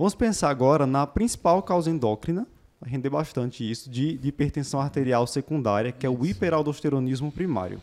Vamos pensar agora na principal causa endócrina, vai render bastante isso, de, de hipertensão arterial secundária, que é o hiperaldosteronismo primário.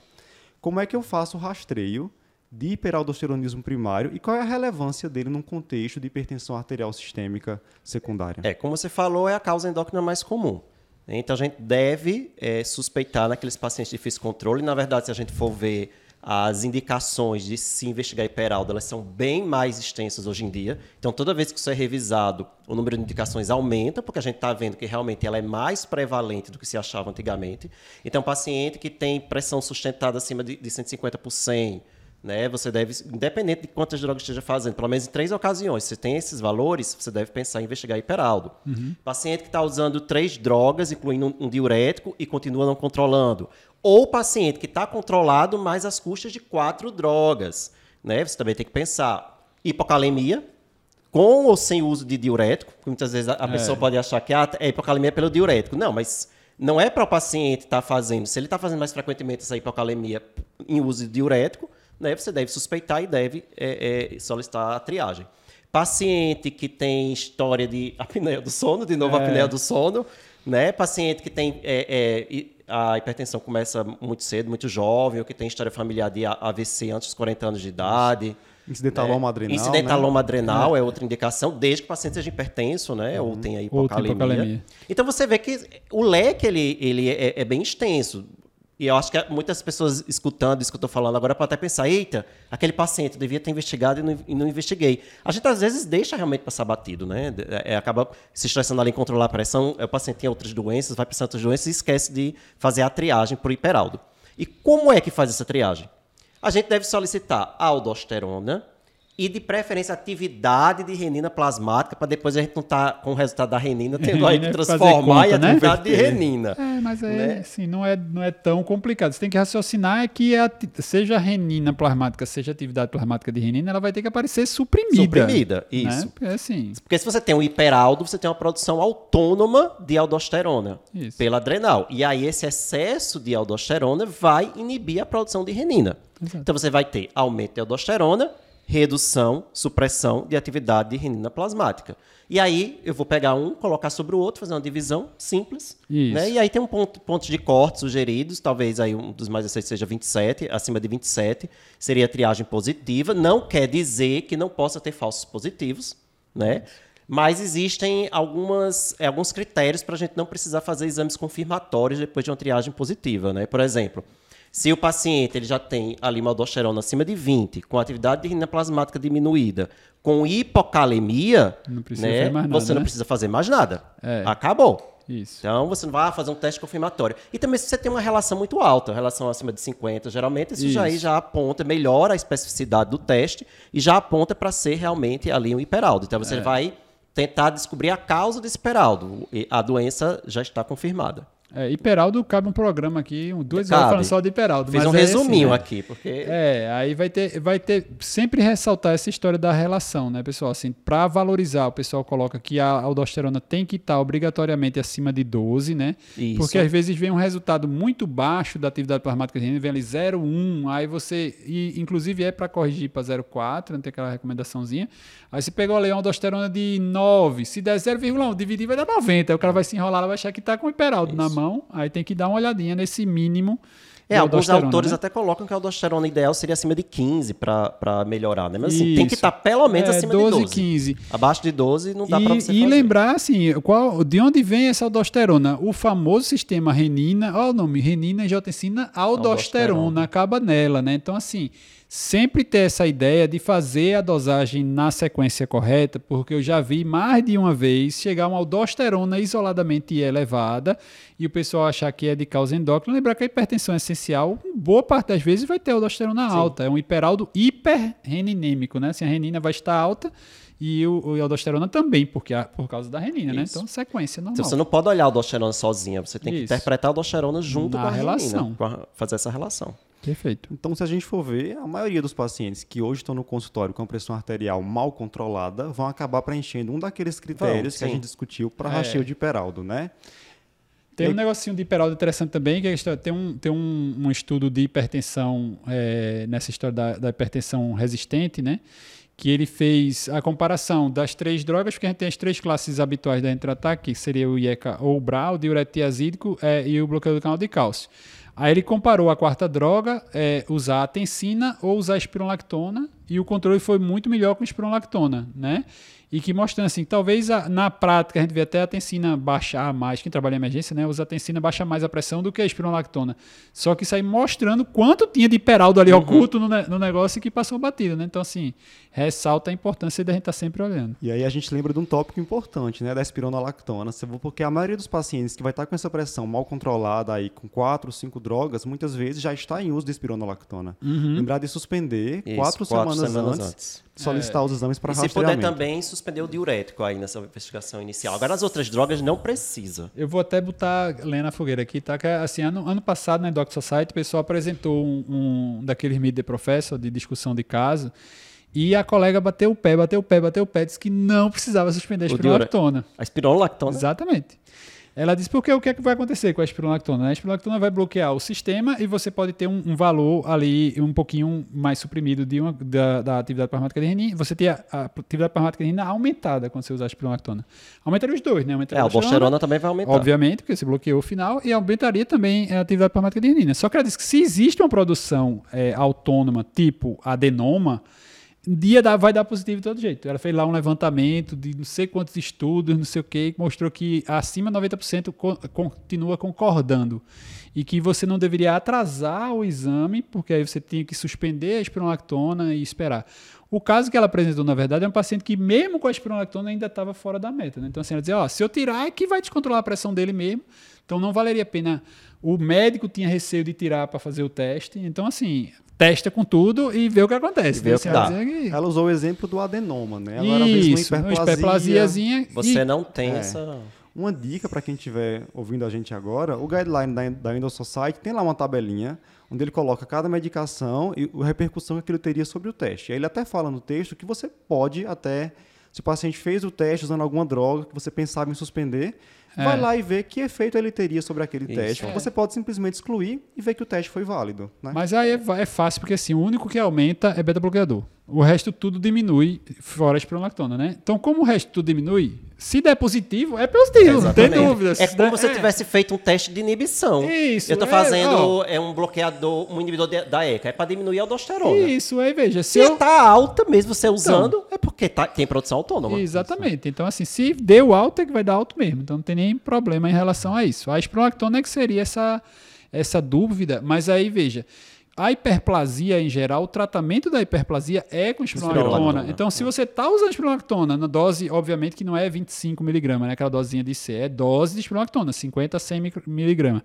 Como é que eu faço o rastreio de hiperaldosteronismo primário e qual é a relevância dele num contexto de hipertensão arterial sistêmica secundária? É, como você falou, é a causa endócrina mais comum. Então a gente deve é, suspeitar naqueles pacientes de difícil controle. Na verdade, se a gente for ver as indicações de se investigar hiperaldo, elas são bem mais extensas hoje em dia. Então, toda vez que isso é revisado, o número de indicações aumenta, porque a gente está vendo que realmente ela é mais prevalente do que se achava antigamente. Então, paciente que tem pressão sustentada acima de, de 150 por 100, né, você deve, independente de quantas drogas esteja fazendo, pelo menos em três ocasiões, se tem esses valores, você deve pensar em investigar hiperaldo. Uhum. Paciente que está usando três drogas, incluindo um, diurético, e continua não controlando ou paciente que está controlado, mas às custas de quatro drogas. Né? Você também tem que pensar hipocalemia, com ou sem uso de diurético, porque muitas vezes a, a é. pessoa pode achar que ah, é hipocalemia pelo diurético. Não, mas não é para o paciente estar tá fazendo. Se ele está fazendo mais frequentemente essa hipocalemia em uso de diurético, né, você deve suspeitar e deve é, é, solicitar a triagem. Paciente que tem história de apneia do sono, de novo é. apneia do sono, né? Paciente que tem é, é, a hipertensão começa muito cedo, muito jovem, ou que tem história familiar de AVC antes dos 40 anos de idade. Incidentaloma né? adrenal. Incidentaloma né? adrenal é. é. outra indicação, desde que o paciente seja hipertenso, né? Uhum. Ou tenha hipocalemia. hipocalemia. Então você vê que o leque ele, ele é, é bem extenso. E eu acho que muitas pessoas escutando isso que eu estou falando agora podem até pensar: eita, aquele paciente devia ter investigado e não, e não investiguei. A gente às vezes deixa realmente passar batido, né? É, acaba se estressando ali em controlar a pressão. É, o paciente tem outras doenças, vai pensando outras doenças e esquece de fazer a triagem para o hiperaldo. E como é que faz essa triagem? A gente deve solicitar aldosterona e de preferência atividade de renina plasmática, para depois a gente não estar tá com o resultado da renina tendo aí que transformar conta, em né? atividade né? de renina. É, mas é, né? assim, não, é, não é tão complicado. Você tem que raciocinar é que a, seja a renina plasmática, seja a atividade plasmática de renina, ela vai ter que aparecer suprimida. Suprimida, né? isso. Né? Porque, assim, Porque se você tem um hiperaldo, você tem uma produção autônoma de aldosterona isso. pela adrenal. E aí esse excesso de aldosterona vai inibir a produção de renina. Exato. Então você vai ter aumento de aldosterona, redução, supressão de atividade de renina plasmática. E aí eu vou pegar um, colocar sobre o outro, fazer uma divisão simples. Né? E aí tem um ponto, pontos de corte sugeridos, talvez aí um dos mais aceitos seja 27, acima de 27 seria a triagem positiva. Não quer dizer que não possa ter falsos positivos, né? Mas existem algumas, é, alguns critérios para a gente não precisar fazer exames confirmatórios depois de uma triagem positiva. Né? Por exemplo, se o paciente ele já tem ali uma aldosterona acima de 20, com atividade de renina plasmática diminuída, com hipocalemia, não né, nada, você não né? precisa fazer mais nada. É. Acabou. Isso. Então você não vai fazer um teste confirmatório. E também se você tem uma relação muito alta, relação acima de 50, geralmente isso, isso. já aí já aponta, melhora a especificidade do teste e já aponta para ser realmente ali um hiperaldo. Então você é. vai tentar descobrir a causa desse hiperaldo. A doença já está confirmada. É, Hiperaldo cabe um programa aqui, duas horas falando só de Hiperaldo. Fiz um é resuminho assim, aqui, porque. É, aí vai ter, vai ter sempre ressaltar essa história da relação, né, pessoal? Assim, para valorizar, o pessoal coloca que a aldosterona tem que estar tá obrigatoriamente acima de 12, né? Isso. Porque às vezes vem um resultado muito baixo da atividade plasmática renina, vem ali 0,1, aí você. E, inclusive é para corrigir para 0,4, não tem aquela recomendaçãozinha. Aí você pegou ali uma aldosterona de 9, se der 0,1, dividir vai dar 90. Aí o cara vai se enrolar, vai achar que está com Hiperaldo Isso. na mão, aí tem que dar uma olhadinha nesse mínimo. É, alguns autores né? até colocam que a aldosterona ideal seria acima de 15 para melhorar, né? Mas assim, tem que estar tá pelo menos é, acima 12, de 12. 15. Abaixo de 12 não dá para você E fazer. lembrar, assim, qual, de onde vem essa aldosterona? O famoso sistema renina, olha o nome, renina, angiotensina, aldosterona, aldosterona, acaba nela, né? Então, assim, sempre ter essa ideia de fazer a dosagem na sequência correta, porque eu já vi mais de uma vez chegar uma aldosterona isoladamente elevada e o pessoal achar que é de causa endócrina. Lembrar que a hipertensão é essencial, boa parte das vezes vai ter aldosterona Sim. alta, é um hiperaldo hiperreninêmico, né? Assim, a renina vai estar alta e o, o aldosterona também, porque a, por causa da renina, né? Isso. né? Então, sequência normal. Então, você não pode olhar a aldosterona sozinha, você tem que Isso. interpretar a aldosterona junto Na com a relação. renina, fazer essa relação. Perfeito. Então, se a gente for ver, a maioria dos pacientes que hoje estão no consultório com a pressão arterial mal controlada vão acabar preenchendo um daqueles critérios Bom, que a gente discutiu para é. racheio de Peraldo, né? Tem um negocinho de hiperaldo interessante também, que é tem um, tem um, um estudo de hipertensão, é, nessa história da, da hipertensão resistente, né? que ele fez a comparação das três drogas, porque a gente tem as três classes habituais da gente tratar, que seria o IECA ou o BRA, o diurético tiazídico é, e o bloqueador do canal de cálcio. Aí ele comparou a quarta droga, é, usar a tensina ou usar a espironolactona, e o controle foi muito melhor com a espironolactona, né? e que mostrando assim, talvez a, na prática a gente vê até a tensina baixar mais, quem trabalha em emergência, né, usa a tensina baixar mais a pressão do que a espironolactona. Só que isso aí mostrando quanto tinha de hiperaldo ali uhum. oculto no, no negócio e que passou batido, né? Então assim, ressalta a importância da gente estar tá sempre olhando. E aí a gente lembra de um tópico importante, né, da espironolactona, porque a maioria dos pacientes que vai estar com essa pressão mal controlada aí com quatro, cinco drogas, muitas vezes já está em uso de espironolactona. Uhum. Lembrar de suspender isso, quatro, quatro, semanas, semanas antes. antes solicitar é. os exames para rastreamento. E se puder também suspender o diurético aí nessa investigação inicial. Agora as outras drogas não precisa. Eu vou até botar lenha na fogueira aqui, tá? Que assim, ano, ano passado na Doc Society o pessoal apresentou um, um daqueles meet the professor de discussão de caso e a colega bateu o pé, bateu o pé, bateu o pé, disse que não precisava suspender a espirolactona. A espirolactona? Exatamente. Ela disse porque o que, é que vai acontecer com a espirulactona? A espirulactona vai bloquear o sistema e você pode ter um, um valor ali um pouquinho mais suprimido de uma, da, da, atividade plasmática de renina. Você ter a, a, atividade plasmática de renina aumentada quando você usar a espirulactona. Aumentaria os dois, né? Aumentaria é, a aldosterona também vai aumentar. Obviamente, porque você bloqueou o final e aumentaria também a atividade plasmática de renina. Só que ela disse que se existe uma produção é, autônoma, tipo adenoma, dia dá, vai dar positivo de todo jeito. Ela fez lá um levantamento de não sei quantos estudos, não sei o que, mostrou que acima de 90% co continua concordando. E que você não deveria atrasar o exame, porque aí você tinha que suspender a espironolactona e esperar. O caso que ela apresentou, na verdade, é um paciente que, mesmo com a espironolactona, ainda estava fora da meta. Né? Então, assim, ela dizia, ó, se eu tirar, é que vai descontrolar a pressão dele mesmo. Então, não valeria a pena. O médico tinha receio de tirar para fazer o teste. Então, assim, testa com tudo e vê o que acontece. Vê né? o que dá. Que... Ela usou o exemplo do adenoma, né? Ela Isso, uma hiperplasiazinha. Você e... não tem é. essa... Uma dica para quem estiver ouvindo a gente agora, o guideline da, da Endo Society tem lá uma tabelinha onde ele coloca cada medicação e a repercussão que aquilo teria sobre o teste. Aí ele até fala no texto que você pode até, se o paciente fez o teste usando alguma droga que você pensava em suspender, é. vai lá e vê que efeito ele teria sobre aquele Isso. teste. É. Você pode simplesmente excluir e ver que o teste foi válido. Né? Mas aí é, é, fácil, porque assim, o único que aumenta é beta-bloqueador. O resto tudo diminui, fora a espironolactona, né? Então, como o resto tudo diminui, se der positivo, é positivo, não tem dúvida. É como se você é. tivesse feito um teste de inibição. Isso. Eu estou é, fazendo é um bloqueador, um inibidor de, da ECA, é para diminuir a aldosterona. Isso, aí veja. Se, está eu... alta, mesmo você usando, então, é porque tá, tem produção autônoma. Exatamente. Então, assim, se deu alta, é que vai dar alto mesmo. Então, não tem nem problema em relação a isso. A espironolactona é que seria essa, essa dúvida, mas aí, veja a hiperplasia em geral, o tratamento da hiperplasia é com espironolactona. Então, se você está usando espironolactona na dose, obviamente que não é 25 mg, né, aquela dosinha de C, é dose de espironolactona, 50 a 100 mg.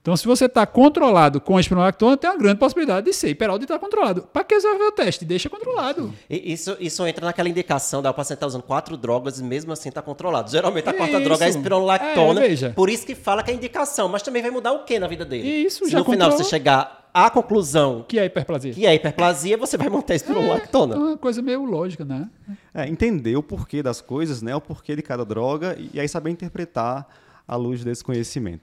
Então, se você está controlado com a espironolactona, tem uma grande possibilidade de ser hiperaldo e estar tá controlado. Para que você vai ver o teste? Deixa controlado. Isso, isso entra naquela indicação da paciente estar tá usando quatro drogas e mesmo assim está controlado. Geralmente a quarta isso. droga é a espironolactona. É, por isso que fala que é indicação. Mas também vai mudar o que na vida dele? Isso, se já no controla. final você chegar a conclusão que é hiperplasia. Que é hiperplasia, você vai manter a espirulactona. É, é uma coisa meio lógica, né? É, entender o porquê das coisas, né? O porquê de cada droga e aí saber interpretar à luz desse conhecimento.